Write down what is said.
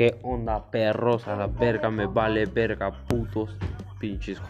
¿Qué onda, perros? A la verga, me vale verga, putos pinches